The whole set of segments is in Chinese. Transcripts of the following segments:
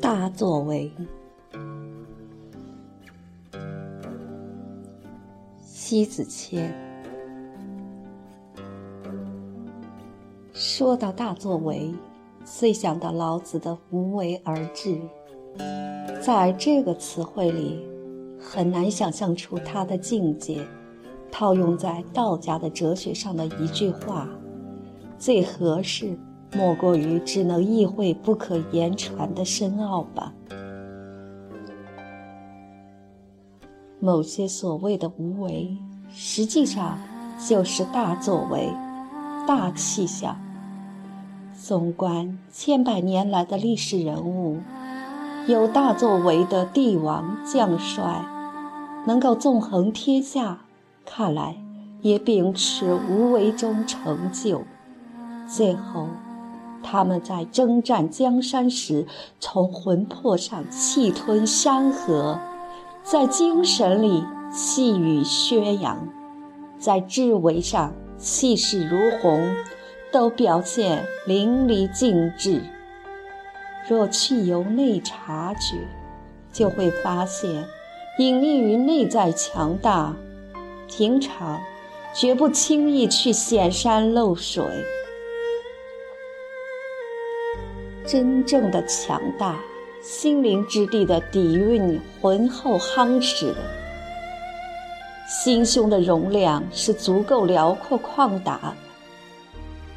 大作为，西子谦。说到大作为，遂想到老子的无为而治。在这个词汇里，很难想象出他的境界。套用在道家的哲学上的一句话，最合适莫过于只能意会不可言传的深奥吧。某些所谓的无为，实际上就是大作为、大气象。纵观千百年来的历史人物，有大作为的帝王将帅，能够纵横天下。看来也秉持无为中成就，最后他们在征战江山时，从魂魄上气吞山河，在精神里气宇轩扬，在智为上气势如虹，都表现淋漓尽致。若去由内察觉，就会发现，隐匿于内在强大。平常绝不轻易去显山露水。真正的强大，心灵之地的底蕴浑厚夯实，心胸的容量是足够辽阔旷达。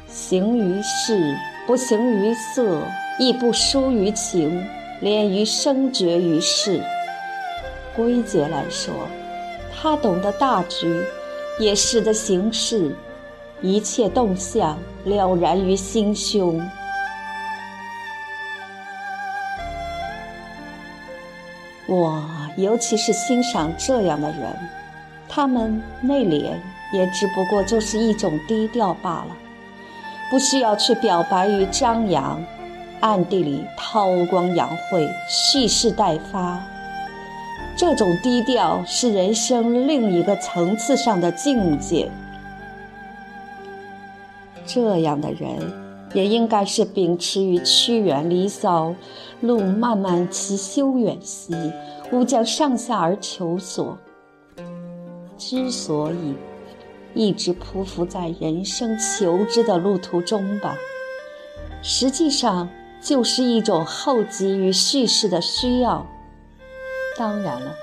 行于事，不形于色，亦不输于情，连于生绝于世。归结来说。他懂得大局，也识得形势，一切动向了然于心胸。我尤其是欣赏这样的人，他们内敛，也只不过就是一种低调罢了，不需要去表白与张扬，暗地里韬光养晦，蓄势待发。这种低调是人生另一个层次上的境界。这样的人也应该是秉持于屈原《离骚》“路漫漫其修远兮，吾将上下而求索”。之所以一直匍匐在人生求知的路途中吧，实际上就是一种厚积于叙事的需要。当然了，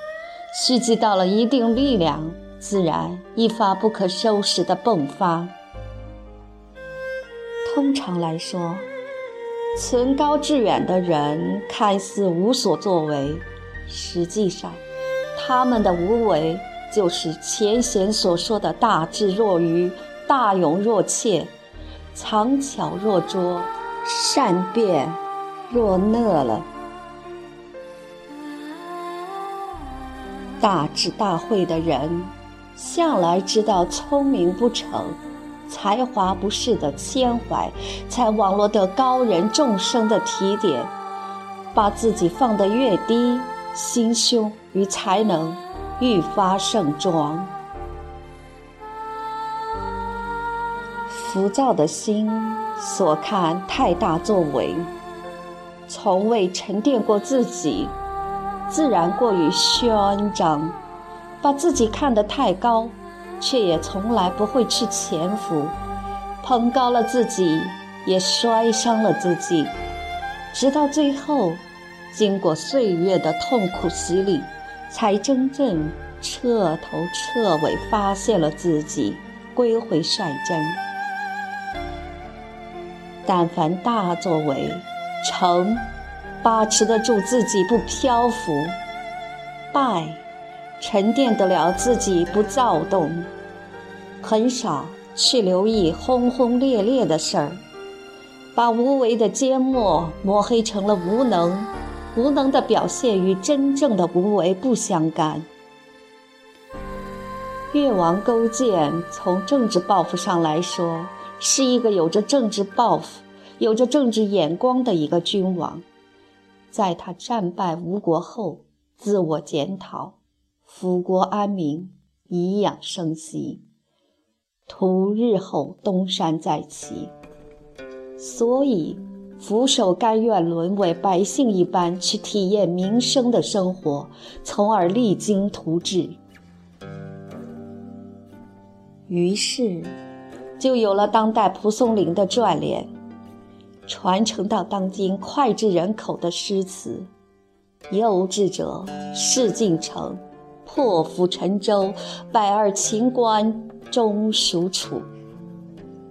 蓄积到了一定力量，自然一发不可收拾的迸发。通常来说，存高致远的人看似无所作为，实际上，他们的无为就是前贤所说的大智若愚、大勇若怯、藏巧若拙、善变若讷了。大智大慧的人，向来知道聪明不成、才华不是的谦怀，才网络得高人众生的提点。把自己放得越低，心胸与才能愈发盛装。浮躁的心所看太大作为，从未沉淀过自己。自然过于嚣张，把自己看得太高，却也从来不会去潜伏。捧高了自己，也摔伤了自己。直到最后，经过岁月的痛苦洗礼，才真正彻头彻尾发现了自己，归回率真。但凡大作为，成。把持得住自己不漂浮，败，沉淀得了自己不躁动，很少去留意轰轰烈烈的事儿，把无为的缄默抹黑成了无能，无能的表现与真正的无为不相干。越王勾践从政治抱负上来说，是一个有着政治抱负、有着政治眼光的一个君王。在他战败吴国后，自我检讨，抚国安民，颐养生息。图日后东山再起。所以，俯首甘愿沦为百姓一般去体验民生的生活，从而励精图治。于是，就有了当代蒲松龄的转联，传承到当今脍炙人口的诗词：“有志者事竟成，破釜沉舟，百二秦关终属楚。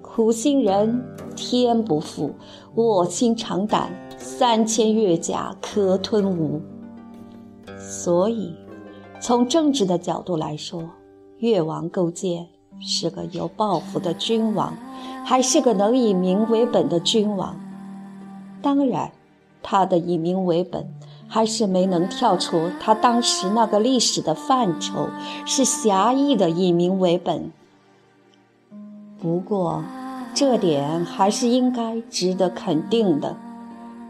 苦心人天不负，卧薪尝胆，三千越甲可吞吴。”所以，从政治的角度来说，越王勾践。是个有抱负的君王，还是个能以民为本的君王。当然，他的以民为本还是没能跳出他当时那个历史的范畴，是狭义的以民为本。不过，这点还是应该值得肯定的。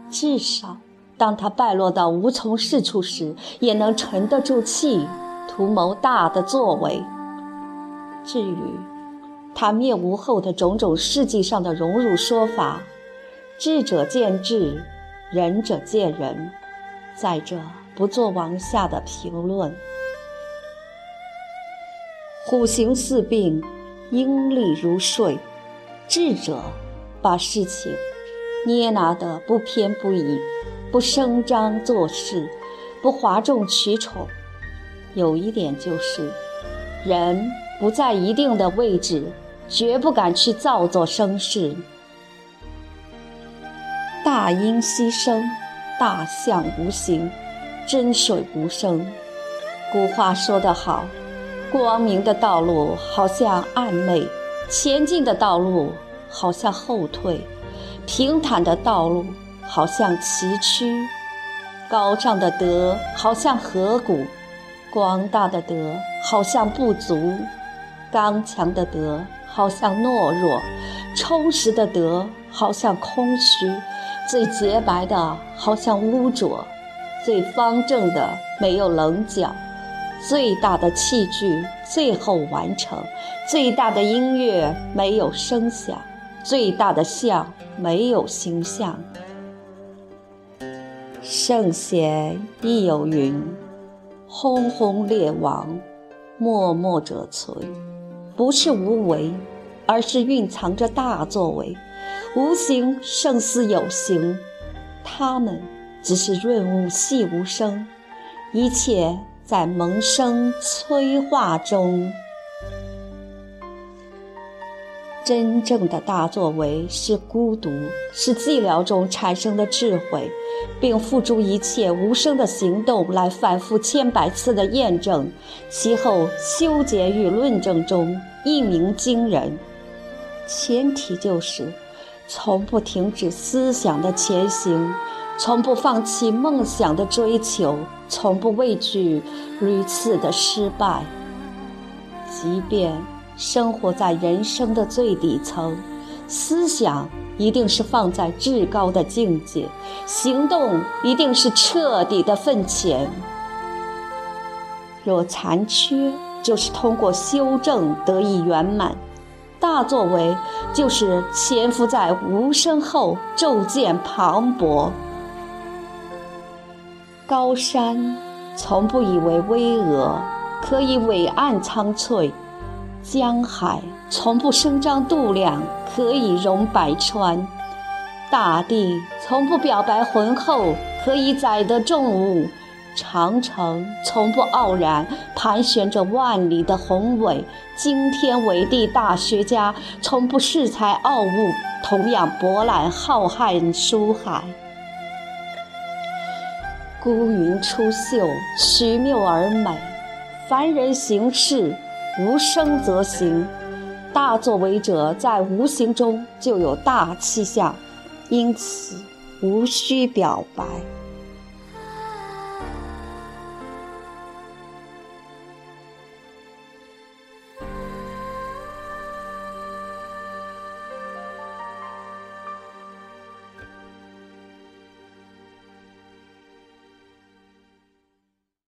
至少，当他败落到无从事处时，也能沉得住气，图谋大的作为。至于他灭吴后的种种事迹上的荣辱说法，智者见智，仁者见仁，在这不做往下的评论。虎行四病，鹰立如睡。智者把事情捏拿得不偏不倚，不声张作势，不哗众取宠。有一点就是，人。不在一定的位置，绝不敢去造作声势。大音希声，大象无形，真水无声。古话说得好：光明的道路好像暗昧，前进的道路好像后退，平坦的道路好像崎岖，高尚的德好像河谷，广大的德好像不足。刚强的德好像懦弱，充实的德好像空虚，最洁白的好像污浊，最方正的没有棱角，最大的器具最后完成，最大的音乐没有声响，最大的像没有形象。圣贤亦有云：“轰轰烈亡，默默者存。”不是无为，而是蕴藏着大作为。无形胜似有形，他们只是润物细无声，一切在萌生催化中。真正的大作为是孤独，是寂寥中产生的智慧，并付诸一切无声的行动来反复千百次的验证，其后修结与论证中一鸣惊人。前提就是从不停止思想的前行，从不放弃梦想的追求，从不畏惧屡次的失败，即便。生活在人生的最底层，思想一定是放在至高的境界，行动一定是彻底的奋潜。若残缺，就是通过修正得以圆满。大作为就是潜伏在无声后骤见磅礴。高山从不以为巍峨，可以伟岸苍翠。江海从不声张度量，可以容百川；大地从不表白浑厚，可以载得重物；长城从不傲然，盘旋着万里的宏伟；惊天伟地大学家从不恃才傲物，同样博览浩瀚书海。孤云出岫，曲谬而美；凡人行事。无声则行，大作为者在无形中就有大气象，因此无需表白。